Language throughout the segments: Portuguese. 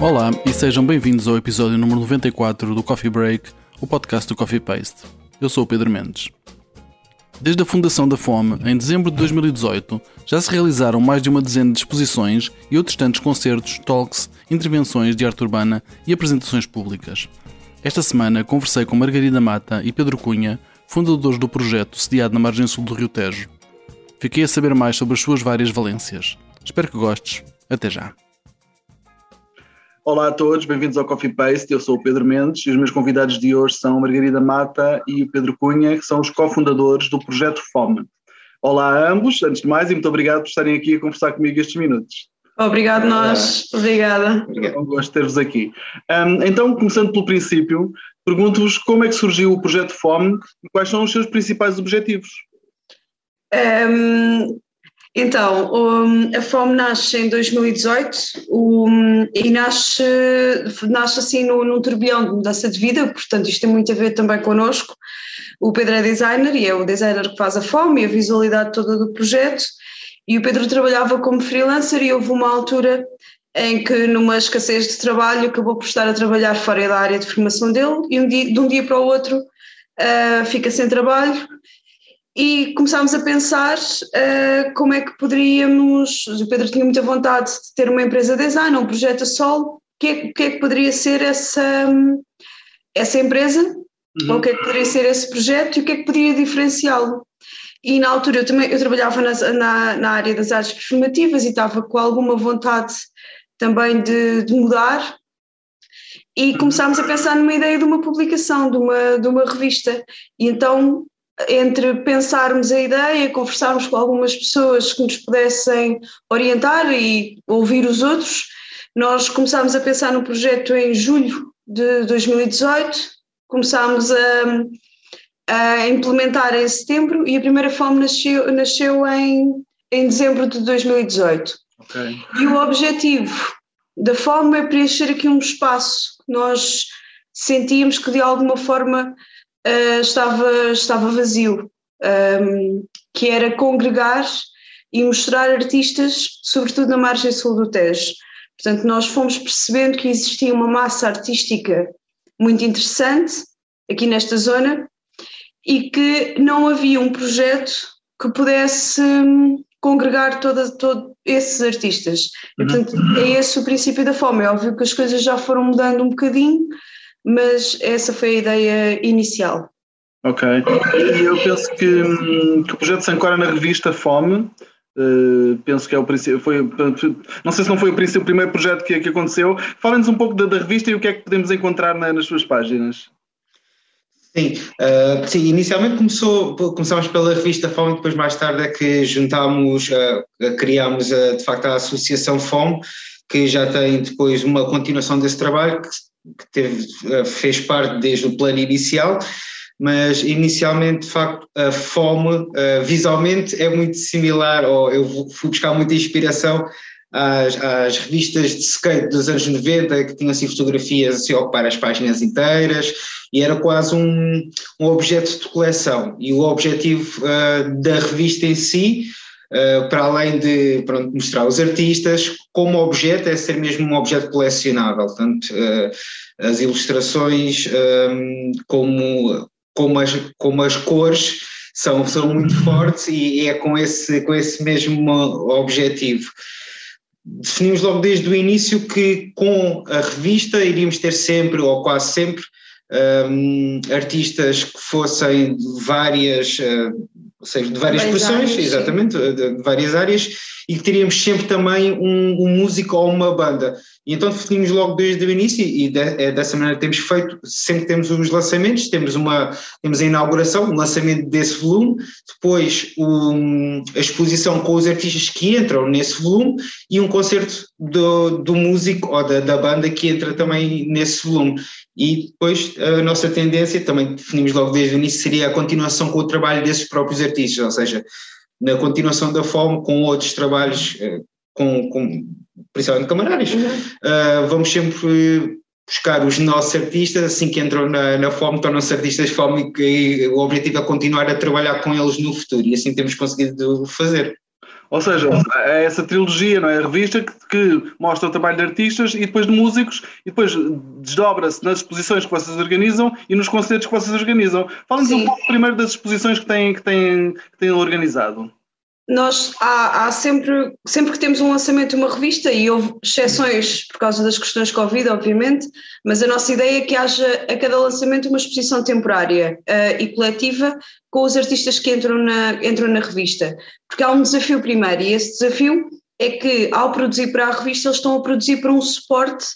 Olá e sejam bem-vindos ao episódio número 94 do Coffee Break, o podcast do Coffee Paste. Eu sou o Pedro Mendes. Desde a fundação da FOME, em dezembro de 2018, já se realizaram mais de uma dezena de exposições e outros tantos concertos, talks, intervenções de arte urbana e apresentações públicas. Esta semana conversei com Margarida Mata e Pedro Cunha, fundadores do projeto sediado na margem sul do Rio Tejo. Fiquei a saber mais sobre as suas várias valências. Espero que gostes. Até já. Olá a todos, bem-vindos ao Coffee Paste. Eu sou o Pedro Mendes e os meus convidados de hoje são a Margarida Mata e o Pedro Cunha, que são os cofundadores do projeto FOME. Olá a ambos, antes de mais, e muito obrigado por estarem aqui a conversar comigo estes minutos. Obrigado nós, obrigada. É um gosto de ter-vos aqui. Um, então, começando pelo princípio, pergunto-vos como é que surgiu o projeto FOME e quais são os seus principais objetivos? Um, então, um, a FOME nasce em 2018 um, e nasce, nasce assim num turbilhão de mudança de vida, portanto isto tem muito a ver também connosco. O Pedro é designer e é o designer que faz a FOME e a visualidade toda do projeto e o Pedro trabalhava como freelancer e houve uma altura em que numa escassez de trabalho acabou por estar a trabalhar fora da área de formação dele e um dia, de um dia para o outro uh, fica sem trabalho e começámos a pensar uh, como é que poderíamos. O Pedro tinha muita vontade de ter uma empresa de design, um projeto a solo. O que, é, que, é que poderia ser essa, essa empresa? Uhum. Ou o que é que poderia ser esse projeto e o que é que poderia diferenciá-lo? E na altura eu também eu trabalhava na, na, na, área das artes performativas e estava com alguma vontade também de, de mudar. E uhum. começámos a pensar numa ideia de uma publicação, de uma, de uma revista. E então entre pensarmos a ideia, conversarmos com algumas pessoas que nos pudessem orientar e ouvir os outros, nós começámos a pensar no projeto em julho de 2018, começámos a, a implementar em setembro e a primeira fome nasceu, nasceu em, em dezembro de 2018. Okay. E o objetivo da fome é preencher aqui um espaço que nós sentíamos que de alguma forma uh, estava, estava vazio, um, que era congregar e mostrar artistas, sobretudo na margem sul do Tejo. Portanto, nós fomos percebendo que existia uma massa artística muito interessante aqui nesta zona e que não havia um projeto que pudesse hum, congregar todos esses artistas. E, portanto, é esse o princípio da fome. É óbvio que as coisas já foram mudando um bocadinho, mas essa foi a ideia inicial. Ok. E eu penso que, hum, que o projeto se ancora na revista Fome. Uh, penso que é o princípio. Foi, não sei se não foi o, primeiro projeto que, que aconteceu. Falem-nos um pouco da, da, revista e o que é que podemos encontrar na, nas suas páginas. Sim, uh, sim, inicialmente começou, começámos pela revista Fome, depois mais tarde é que juntámos, uh, criámos de facto a Associação Fome, que já tem depois uma continuação desse trabalho, que que teve, eh, fez parte desde o plano inicial, mas inicialmente, de facto, a fome uh, visualmente é muito similar, ou eu fui buscar muita inspiração às, às, revistas de skate dos anos 90, que tinham assim fotografias assim, a ocupar as páginas inteiras, e era quase um, um objeto de coleção. E o objetivo uh, da revista em si Uh, para além de pronto, mostrar os artistas, como objeto é ser mesmo um objeto colecionável, portanto, uh, as ilustrações um, ehm, como, como, as, como as cores são, são muito fortes e é com esse, com esse mesmo objetivo. Definimos logo desde o início que com a revista iríamos ter sempre, ou quase sempre, um, ehm, artistas que fossem de várias uh, ou seja, de várias profissões, exatamente, de, de, várias áreas, e que teríamos sempre também um, um, músico ou uma banda. E então definimos logo desde o início, e de, é dessa maneira temos feito, sempre temos os lançamentos, temos, uma, temos a inauguração, o lançamento desse volume, depois um, a exposição com os artistas que entram nesse volume, e um concerto do, do músico ou da, da banda que entra também nesse volume. E depois a nossa tendência, também definimos logo desde o início, seria a continuação com o trabalho desses próprios artistas, ou seja, na continuação da fome com outros trabalhos, eh, com, com principalmente camarários. Uhum. Uh, vamos sempre buscar os nossos artistas, assim que entram na, na fome, tornam-se artistas de fome e, e o objetivo é continuar a trabalhar com eles no futuro e assim temos conseguido fazer. Ou seja, é essa trilogia, não é? A revista que, que mostra o trabalho de artistas e depois de músicos e depois desdobra-se nas exposições que vocês organizam e nos concertos que vocês organizam. Falem-nos um pouco primeiro das exposições que têm, que têm, que têm organizado nós há, há, sempre, sempre que temos um lançamento de uma revista, e houve exceções por causa das questões Covid, obviamente, mas a nossa ideia é que haja a cada lançamento uma exposição temporária uh, e coletiva com os artistas que entram na, entram na revista. Porque há um desafio primeiro, e esse desafio é que ao produzir para a revista, eles estão a produzir para um suporte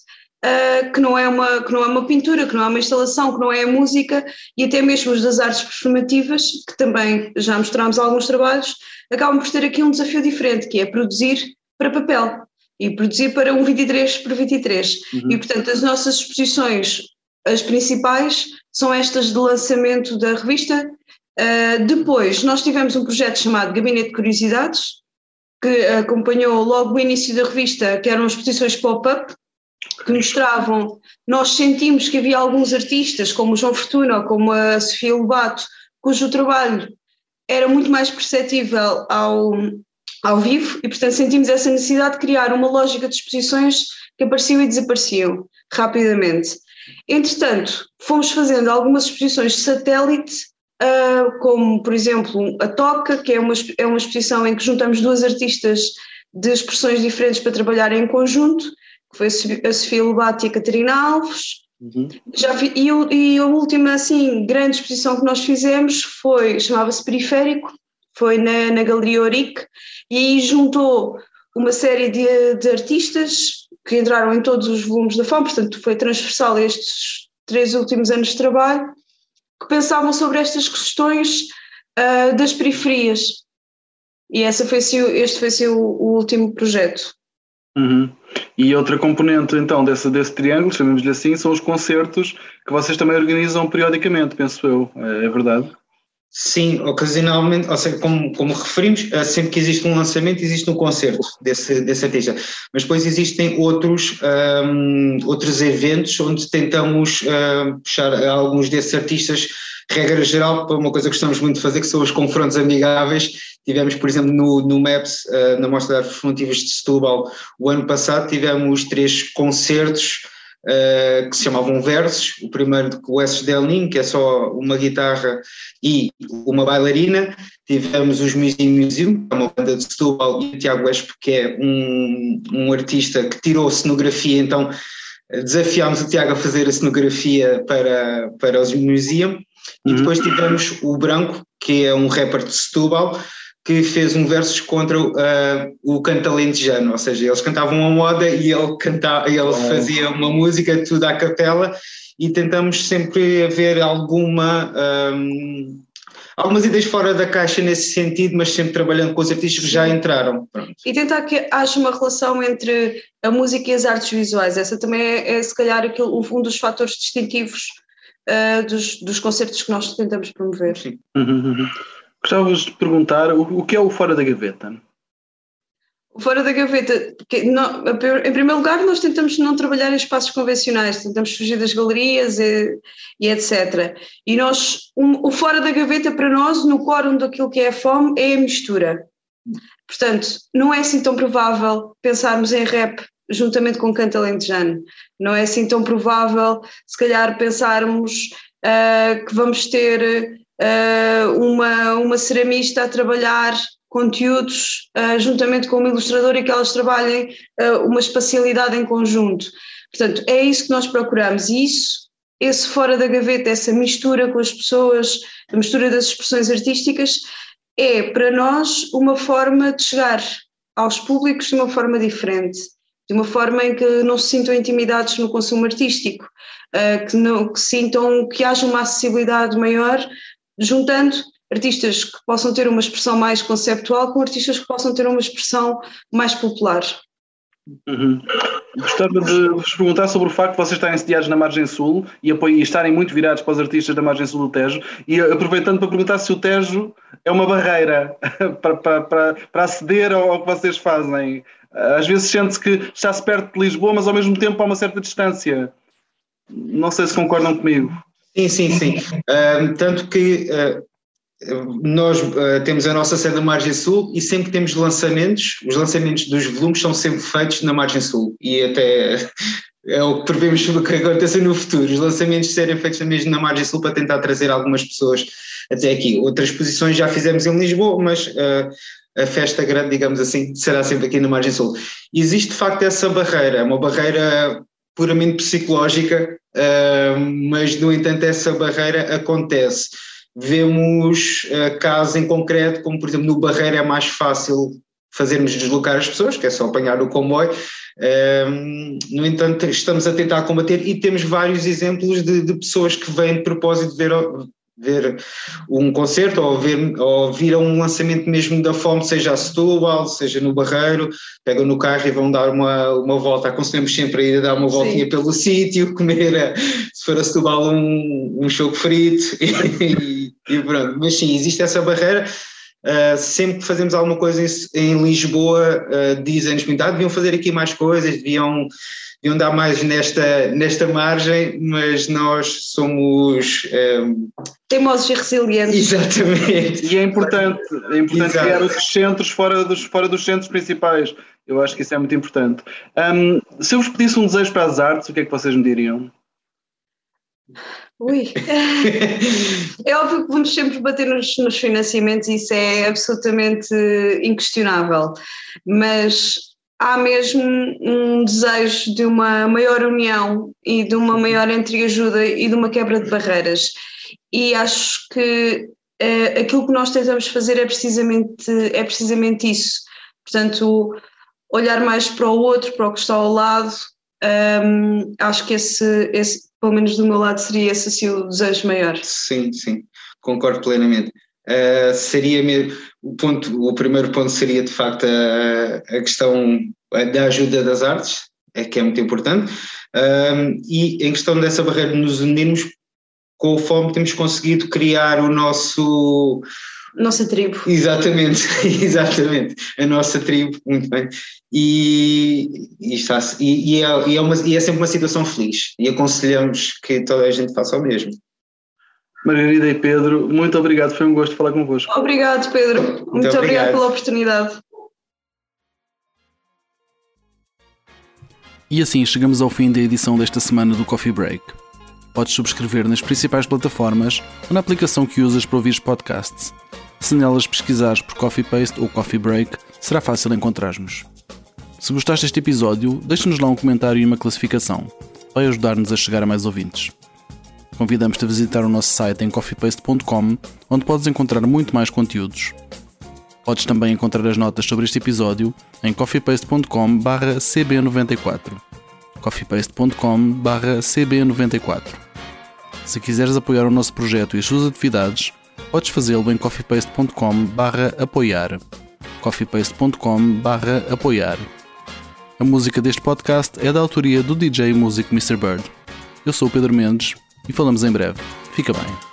Uh, que, não é uma, que não é uma pintura, que não é uma instalação, que não é a música e até mesmo os das artes performativas, que também já mostramos alguns trabalhos, acabam por ter aqui um desafio diferente, que é produzir para papel e produzir para um 23 por 23. Uhum. E, portanto, as nossas exposições, as principais, são estas de lançamento da revista. Uh, depois, nós tivemos um projeto chamado Gabinete de Curiosidades, que acompanhou logo o início da revista, que eram exposições pop-up, que mostravam, nós sentimos que havia alguns artistas, como o João Fortuna ou como a Sofia Lobato, cujo trabalho era muito mais perceptível ao, ao vivo e, portanto, sentimos essa necessidade de criar uma lógica de exposições que apareciam e desapareciam rapidamente. Entretanto, fomos fazendo algumas exposições satélite, uh, como, por exemplo, a Toca, que é uma, é uma exposição em que juntamos duas artistas de expressões diferentes para trabalhar em conjunto, que foi a Sofia Lobato e a Catarina Alves. Uhum. Já vi, e, e, a última assim, grande exposição que nós fizemos foi, chamava-se Periférico, foi na, na Galeria Oric, e aí juntou uma série de, de, artistas que entraram em todos os volumes da FAM, portanto foi transversal estes três últimos anos de trabalho, que pensavam sobre estas questões uh, das periferias. E essa foi, este foi assim, o, o último projeto. Uhum. E outra componente então desse, desse triângulo, chamemos-lhe assim, são os concertos que vocês também organizam periodicamente, penso eu, é, é verdade? Sim, ocasionalmente, ou seja, como, como referimos, eh, sempre que existe um lançamento, existe um concerto desse, desse artista. Mas depois existem outros, um, outros eventos onde tentamos uh, puxar alguns desses artistas, regra geral, para uma coisa que gostamos muito de fazer, que são os confrontos amigáveis. Tivemos, por exemplo, no, no MAPS, uh, na Mostra de Artes Frontivas de Setúbal, o ano passado, tivemos três concertos uh, que se chamavam Versos, o primeiro com o S. Delin, que é só uma guitarra e uma bailarina, tivemos os Museum Museum, que é uma banda de Setúbal, e o Tiago Espo, que é um, um artista que tirou cenografia, então desafiámos o Tiago a fazer a cenografia para, para os Museum, e uhum. depois tivemos o Branco, que é um rapper de Setúbal, que fez um versos contra uh, o canto alentejano, ou seja, eles cantavam a moda e ele, cantava, ele fazia uma música tudo à capela e tentamos sempre haver alguma um, algumas ideias fora da caixa nesse sentido, mas sempre trabalhando com os artistas que já entraram. Pronto. E tentar que haja uma relação entre a música e as artes visuais, essa também é, é se calhar aquilo, um dos fatores distintivos uh, dos, dos concertos que nós tentamos promover. Sim. Uhum, uhum. Gostavas de perguntar o, o que é o Fora da Gaveta? O Fora da Gaveta, não, em primeiro lugar, nós tentamos não trabalhar em espaços convencionais, tentamos fugir das galerias e, e etc. E nós, um, o Fora da Gaveta, para nós, no quórum daquilo que é a fome, é a mistura. Portanto, não é assim tão provável pensarmos em rap juntamente com canto alentejano. Não é assim tão provável, se calhar, pensarmos uh, que vamos ter uh, uma, uma ceramista a trabalhar conteúdos uh, juntamente com uma ilustradora e que elas trabalhem uma espacialidade em conjunto. Portanto, é isso que nós procuramos e isso, esse fora da gaveta, essa mistura com as pessoas, a mistura das expressões artísticas, é para nós uma forma de chegar aos públicos de uma forma diferente, de uma forma em que não se sintam intimidados no consumo artístico, uh, que, não, que sintam que haja uma acessibilidade maior juntando artistas que possam ter uma expressão mais conceptual com artistas que possam ter uma expressão mais popular. Uhum. Gostava de vos perguntar sobre o facto de vocês estarem sediados na margem sul e, e estarem muito virados para os artistas da margem sul do Tejo e aproveitando para perguntar se o Tejo é uma barreira para, para, para, para aceder ao, ao que vocês fazem. Às vezes sente-se que está-se perto de Lisboa, mas ao mesmo tempo há uma certa distância. Não sei se concordam comigo. Sim, sim, sim. Uh, tanto que uh, nós uh, temos a nossa sede na Margem Sul e sempre temos lançamentos, os lançamentos dos volumes são sempre feitos na Margem Sul e até é o que prevemos que aconteça no futuro, os lançamentos serem feitos mesmo na Margem Sul para tentar trazer algumas pessoas até aqui. Outras posições já fizemos em Lisboa, mas uh, a festa grande, digamos assim, será sempre aqui na Margem Sul. Existe de facto essa barreira, é uma barreira puramente psicológica, uh, mas no entanto essa barreira acontece. Vemos uh, casos em concreto, como por exemplo no Barreira é mais fácil fazermos deslocar as pessoas, que é só apanhar o comboio. Um, no entanto, estamos a tentar combater e temos vários exemplos de, de pessoas que vêm de propósito ver, ver um concerto ou, ver, ou vir a um lançamento mesmo da fome, seja a Setúbal, seja no Barreiro, pegam no carro e vão dar uma, uma volta. Aconselhamos sempre a ir a dar uma voltinha Sim. pelo sítio, comer, se for a Setúbal, um, um choco frito e, e pronto. Mas sim, existe essa barreira Uh, sempre que fazemos alguma coisa em, em Lisboa, uh, dizem-nos, ah, deviam fazer aqui mais coisas, deviam, deviam dar mais nesta, nesta margem, mas nós somos. Um... Teimosos e resilientes. Exatamente. E é importante, é importante criar os centros fora dos, fora dos centros principais. Eu acho que isso é muito importante. Um, se eu vos pedisse um desejo para as artes, o que é que vocês me diriam? Ui, é óbvio que vamos sempre bater nos, nos financiamentos, isso é absolutamente inquestionável, mas há mesmo um desejo de uma maior união e de uma maior entreajuda e de uma quebra de barreiras. E acho que uh, aquilo que nós tentamos fazer é precisamente, é precisamente isso. Portanto, olhar mais para o outro, para o que está ao lado, um, acho que esse, esse pelo menos do meu lado, seria esse assim, o desejo maior. Sim, sim, concordo plenamente. Uh, seria mesmo, o ponto, o primeiro ponto seria de facto a, a questão da ajuda das artes, é que é muito importante, uh, e em questão dessa barreira de nos unirmos, com o FOM temos conseguido criar o nosso nossa tribo. Exatamente, exatamente, a nossa tribo, muito bem. E, e, está, e, e, é, e, é uma, e é sempre uma situação feliz e aconselhamos que toda a gente faça o mesmo. Margarida e Pedro, muito obrigado, foi um gosto falar convosco. Obrigado, Pedro, muito, muito obrigado. obrigado pela oportunidade. E assim chegamos ao fim da edição desta semana do Coffee Break. Podes subscrever nas principais plataformas ou na aplicação que usas para ouvir podcasts. Se nelas pesquisares por Coffee Paste ou Coffee Break, será fácil encontrarmos. Se gostaste deste episódio, deixa-nos lá um comentário e uma classificação. Vai ajudar-nos a chegar a mais ouvintes. Convidamos-te a visitar o nosso site em coffeepaste.com, onde podes encontrar muito mais conteúdos. Podes também encontrar as notas sobre este episódio em coffeepaste.com/cb94. coffeepaste.com/cb94. Se quiseres apoiar o nosso projeto e as suas atividades, podes fazê-lo em coffeepaste.com/apoiar. coffeepaste.com/apoiar. A música deste podcast é da autoria do DJ Music Mr. Bird. Eu sou o Pedro Mendes e falamos em breve. Fica bem.